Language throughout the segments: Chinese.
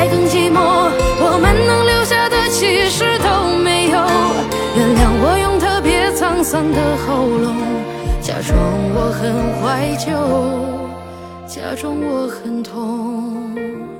爱更寂寞。我们能留下的其实都没有。原谅我用特别沧桑的喉咙，假装我很怀旧，假装我很痛。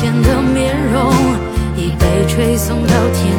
的从前的面容，已被吹送到天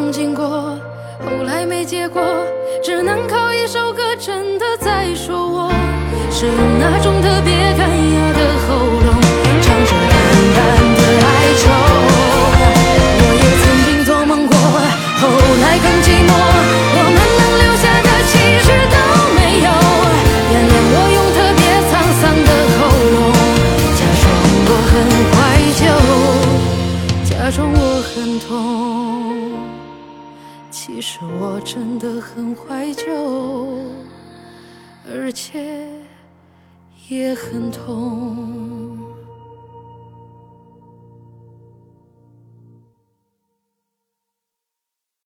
憧憬过，后来没结果，只能靠一首歌真的在说我，是用那种特别干哑的喉咙，唱着淡淡的哀愁。我也曾经做梦过，后来更寂寞，我们能留下的其实都没有。原谅我用特别沧桑的喉咙，假装我很怀旧，假装我很痛。其实我真的很怀旧，而且也很痛。